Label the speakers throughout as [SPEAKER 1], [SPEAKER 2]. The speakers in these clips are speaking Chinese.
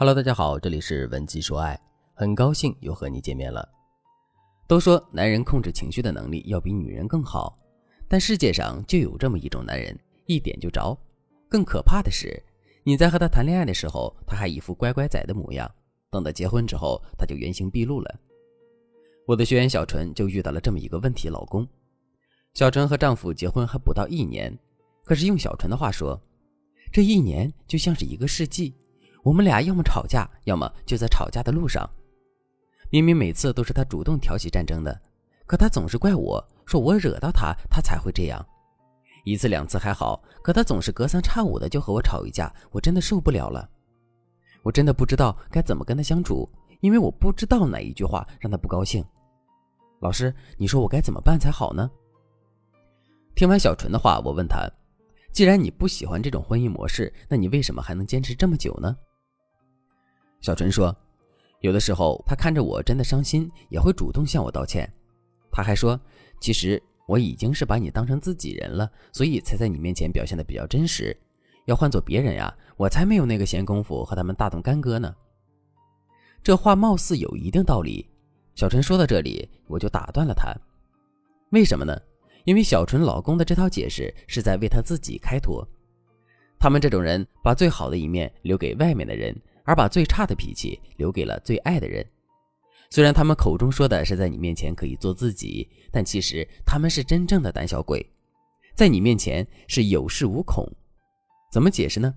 [SPEAKER 1] Hello，大家好，这里是文姬说爱，很高兴又和你见面了。都说男人控制情绪的能力要比女人更好，但世界上就有这么一种男人，一点就着。更可怕的是，你在和他谈恋爱的时候，他还一副乖乖仔的模样；等到结婚之后，他就原形毕露了。我的学员小纯就遇到了这么一个问题：老公。小纯和丈夫结婚还不到一年，可是用小纯的话说，这一年就像是一个世纪。我们俩要么吵架，要么就在吵架的路上。明明每次都是他主动挑起战争的，可他总是怪我说我惹到他，他才会这样。一次两次还好，可他总是隔三差五的就和我吵一架，我真的受不了了。我真的不知道该怎么跟他相处，因为我不知道哪一句话让他不高兴。老师，你说我该怎么办才好呢？听完小纯的话，我问他：既然你不喜欢这种婚姻模式，那你为什么还能坚持这么久呢？小纯说：“有的时候，他看着我真的伤心，也会主动向我道歉。他还说，其实我已经是把你当成自己人了，所以才在你面前表现的比较真实。要换做别人呀，我才没有那个闲工夫和他们大动干戈呢。”这话貌似有一定道理。小纯说到这里，我就打断了他。为什么呢？因为小纯老公的这套解释是在为他自己开脱。他们这种人，把最好的一面留给外面的人。而把最差的脾气留给了最爱的人。虽然他们口中说的是在你面前可以做自己，但其实他们是真正的胆小鬼，在你面前是有恃无恐。怎么解释呢？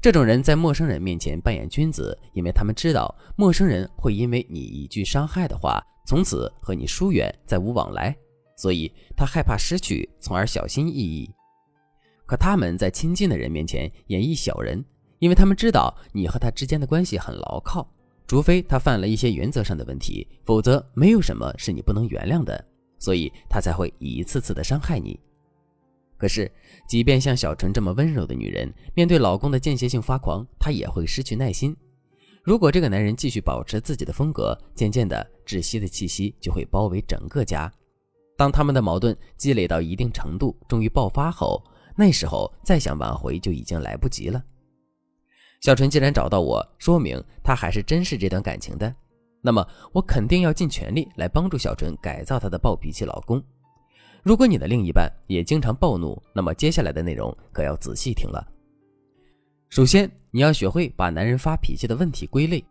[SPEAKER 1] 这种人在陌生人面前扮演君子，因为他们知道陌生人会因为你一句伤害的话，从此和你疏远，再无往来，所以他害怕失去，从而小心翼翼。可他们在亲近的人面前演绎小人。因为他们知道你和他之间的关系很牢靠，除非他犯了一些原则上的问题，否则没有什么是你不能原谅的，所以他才会一次次的伤害你。可是，即便像小纯这么温柔的女人，面对老公的间歇性发狂，她也会失去耐心。如果这个男人继续保持自己的风格，渐渐的窒息的气息就会包围整个家。当他们的矛盾积累到一定程度，终于爆发后，那时候再想挽回就已经来不及了。小纯既然找到我，说明他还是珍视这段感情的，那么我肯定要尽全力来帮助小纯改造她的暴脾气老公。如果你的另一半也经常暴怒，那么接下来的内容可要仔细听了。首先，你要学会把男人发脾气的问题归类，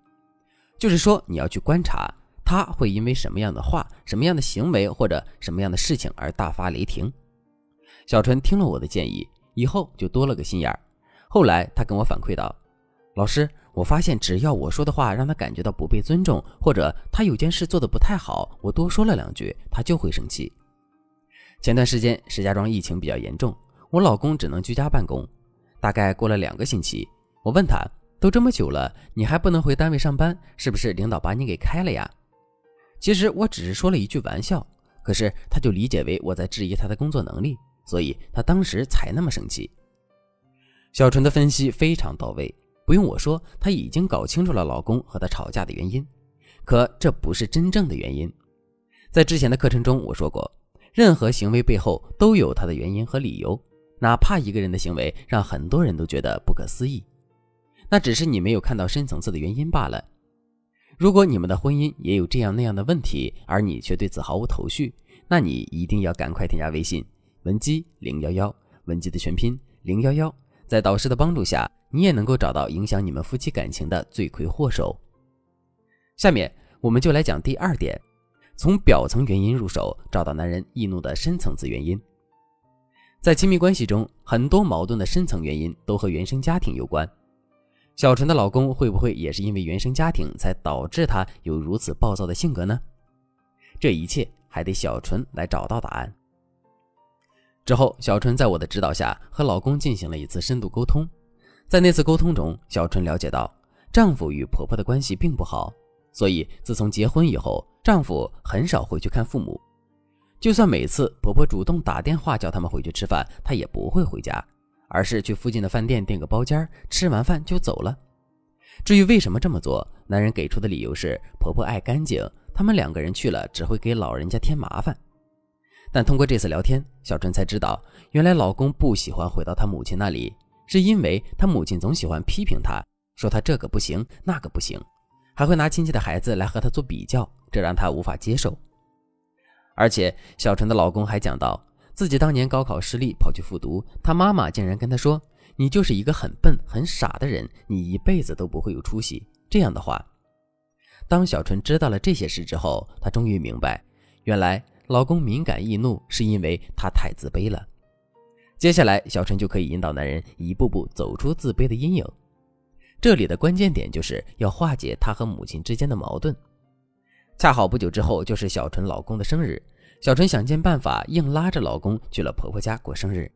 [SPEAKER 1] 就是说你要去观察他会因为什么样的话、什么样的行为或者什么样的事情而大发雷霆。小纯听了我的建议以后，就多了个心眼儿。后来他跟我反馈道。老师，我发现只要我说的话让他感觉到不被尊重，或者他有件事做的不太好，我多说了两句，他就会生气。前段时间石家庄疫情比较严重，我老公只能居家办公。大概过了两个星期，我问他，都这么久了，你还不能回单位上班，是不是领导把你给开了呀？其实我只是说了一句玩笑，可是他就理解为我在质疑他的工作能力，所以他当时才那么生气。小纯的分析非常到位。不用我说，她已经搞清楚了老公和她吵架的原因，可这不是真正的原因。在之前的课程中，我说过，任何行为背后都有它的原因和理由，哪怕一个人的行为让很多人都觉得不可思议，那只是你没有看到深层次的原因罢了。如果你们的婚姻也有这样那样的问题，而你却对此毫无头绪，那你一定要赶快添加微信文姬零幺幺，文姬的全拼零幺幺，在导师的帮助下。你也能够找到影响你们夫妻感情的罪魁祸首。下面我们就来讲第二点，从表层原因入手，找到男人易怒的深层次原因。在亲密关系中，很多矛盾的深层原因都和原生家庭有关。小纯的老公会不会也是因为原生家庭才导致他有如此暴躁的性格呢？这一切还得小纯来找到答案。之后，小纯在我的指导下和老公进行了一次深度沟通。在那次沟通中，小春了解到丈夫与婆婆的关系并不好，所以自从结婚以后，丈夫很少回去看父母。就算每次婆婆主动打电话叫他们回去吃饭，他也不会回家，而是去附近的饭店订个包间，吃完饭就走了。至于为什么这么做，男人给出的理由是婆婆爱干净，他们两个人去了只会给老人家添麻烦。但通过这次聊天，小春才知道，原来老公不喜欢回到他母亲那里。是因为他母亲总喜欢批评他，说他这个不行，那个不行，还会拿亲戚的孩子来和他做比较，这让他无法接受。而且小纯的老公还讲到，自己当年高考失利跑去复读，他妈妈竟然跟他说：“你就是一个很笨很傻的人，你一辈子都不会有出息。”这样的话，当小纯知道了这些事之后，她终于明白，原来老公敏感易怒是因为他太自卑了。接下来，小纯就可以引导男人一步步走出自卑的阴影。这里的关键点就是要化解她和母亲之间的矛盾。恰好不久之后就是小纯老公的生日，小纯想尽办法硬拉着老公去了婆婆家过生日。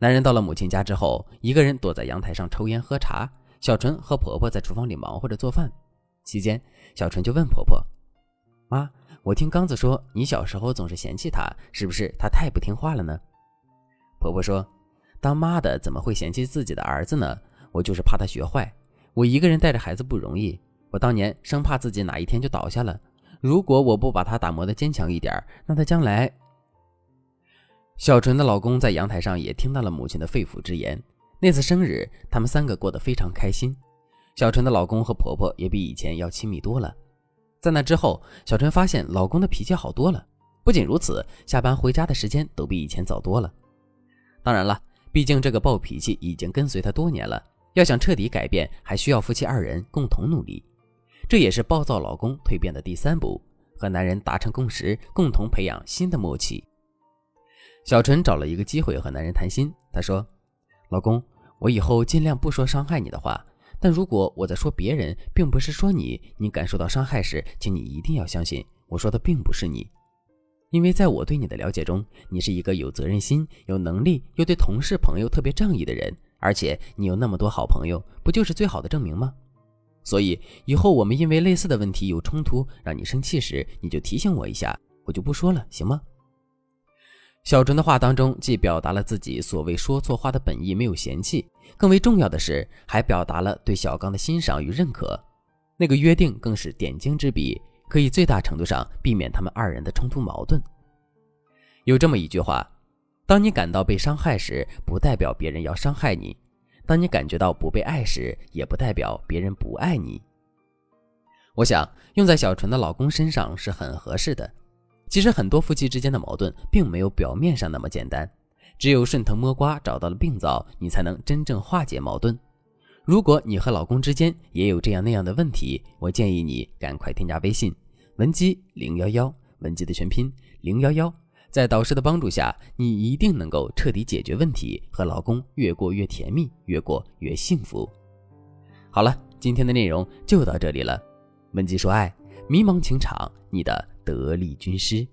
[SPEAKER 1] 男人到了母亲家之后，一个人躲在阳台上抽烟喝茶，小纯和婆婆在厨房里忙活着做饭。期间，小纯就问婆婆：“妈，我听刚子说你小时候总是嫌弃他，是不是他太不听话了呢？”婆婆说：“当妈的怎么会嫌弃自己的儿子呢？我就是怕他学坏。我一个人带着孩子不容易。”我当年生怕自己哪一天就倒下了，如果我不把他打磨的坚强一点，那他将来……小纯的老公在阳台上也听到了母亲的肺腑之言。那次生日，他们三个过得非常开心。小纯的老公和婆婆也比以前要亲密多了。在那之后，小纯发现老公的脾气好多了。不仅如此，下班回家的时间都比以前早多了。当然了，毕竟这个暴脾气已经跟随他多年了，要想彻底改变，还需要夫妻二人共同努力。这也是暴躁老公蜕变的第三步，和男人达成共识，共同培养新的默契。小纯找了一个机会和男人谈心，她说：“老公，我以后尽量不说伤害你的话，但如果我在说别人，并不是说你，你感受到伤害时，请你一定要相信，我说的并不是你，因为在我对你的了解中，你是一个有责任心、有能力又对同事朋友特别仗义的人，而且你有那么多好朋友，不就是最好的证明吗？”所以以后我们因为类似的问题有冲突，让你生气时，你就提醒我一下，我就不说了，行吗？小纯的话当中，既表达了自己所谓说错话的本意，没有嫌弃，更为重要的是，还表达了对小刚的欣赏与认可。那个约定更是点睛之笔，可以最大程度上避免他们二人的冲突矛盾。有这么一句话：当你感到被伤害时，不代表别人要伤害你。当你感觉到不被爱时，也不代表别人不爱你。我想用在小纯的老公身上是很合适的。其实很多夫妻之间的矛盾，并没有表面上那么简单。只有顺藤摸瓜找到了病灶，你才能真正化解矛盾。如果你和老公之间也有这样那样的问题，我建议你赶快添加微信文姬零幺幺，文姬的全拼零幺幺。在导师的帮助下，你一定能够彻底解决问题，和老公越过越甜蜜，越过越幸福。好了，今天的内容就到这里了。文姬说爱，迷茫情场，你的得力军师。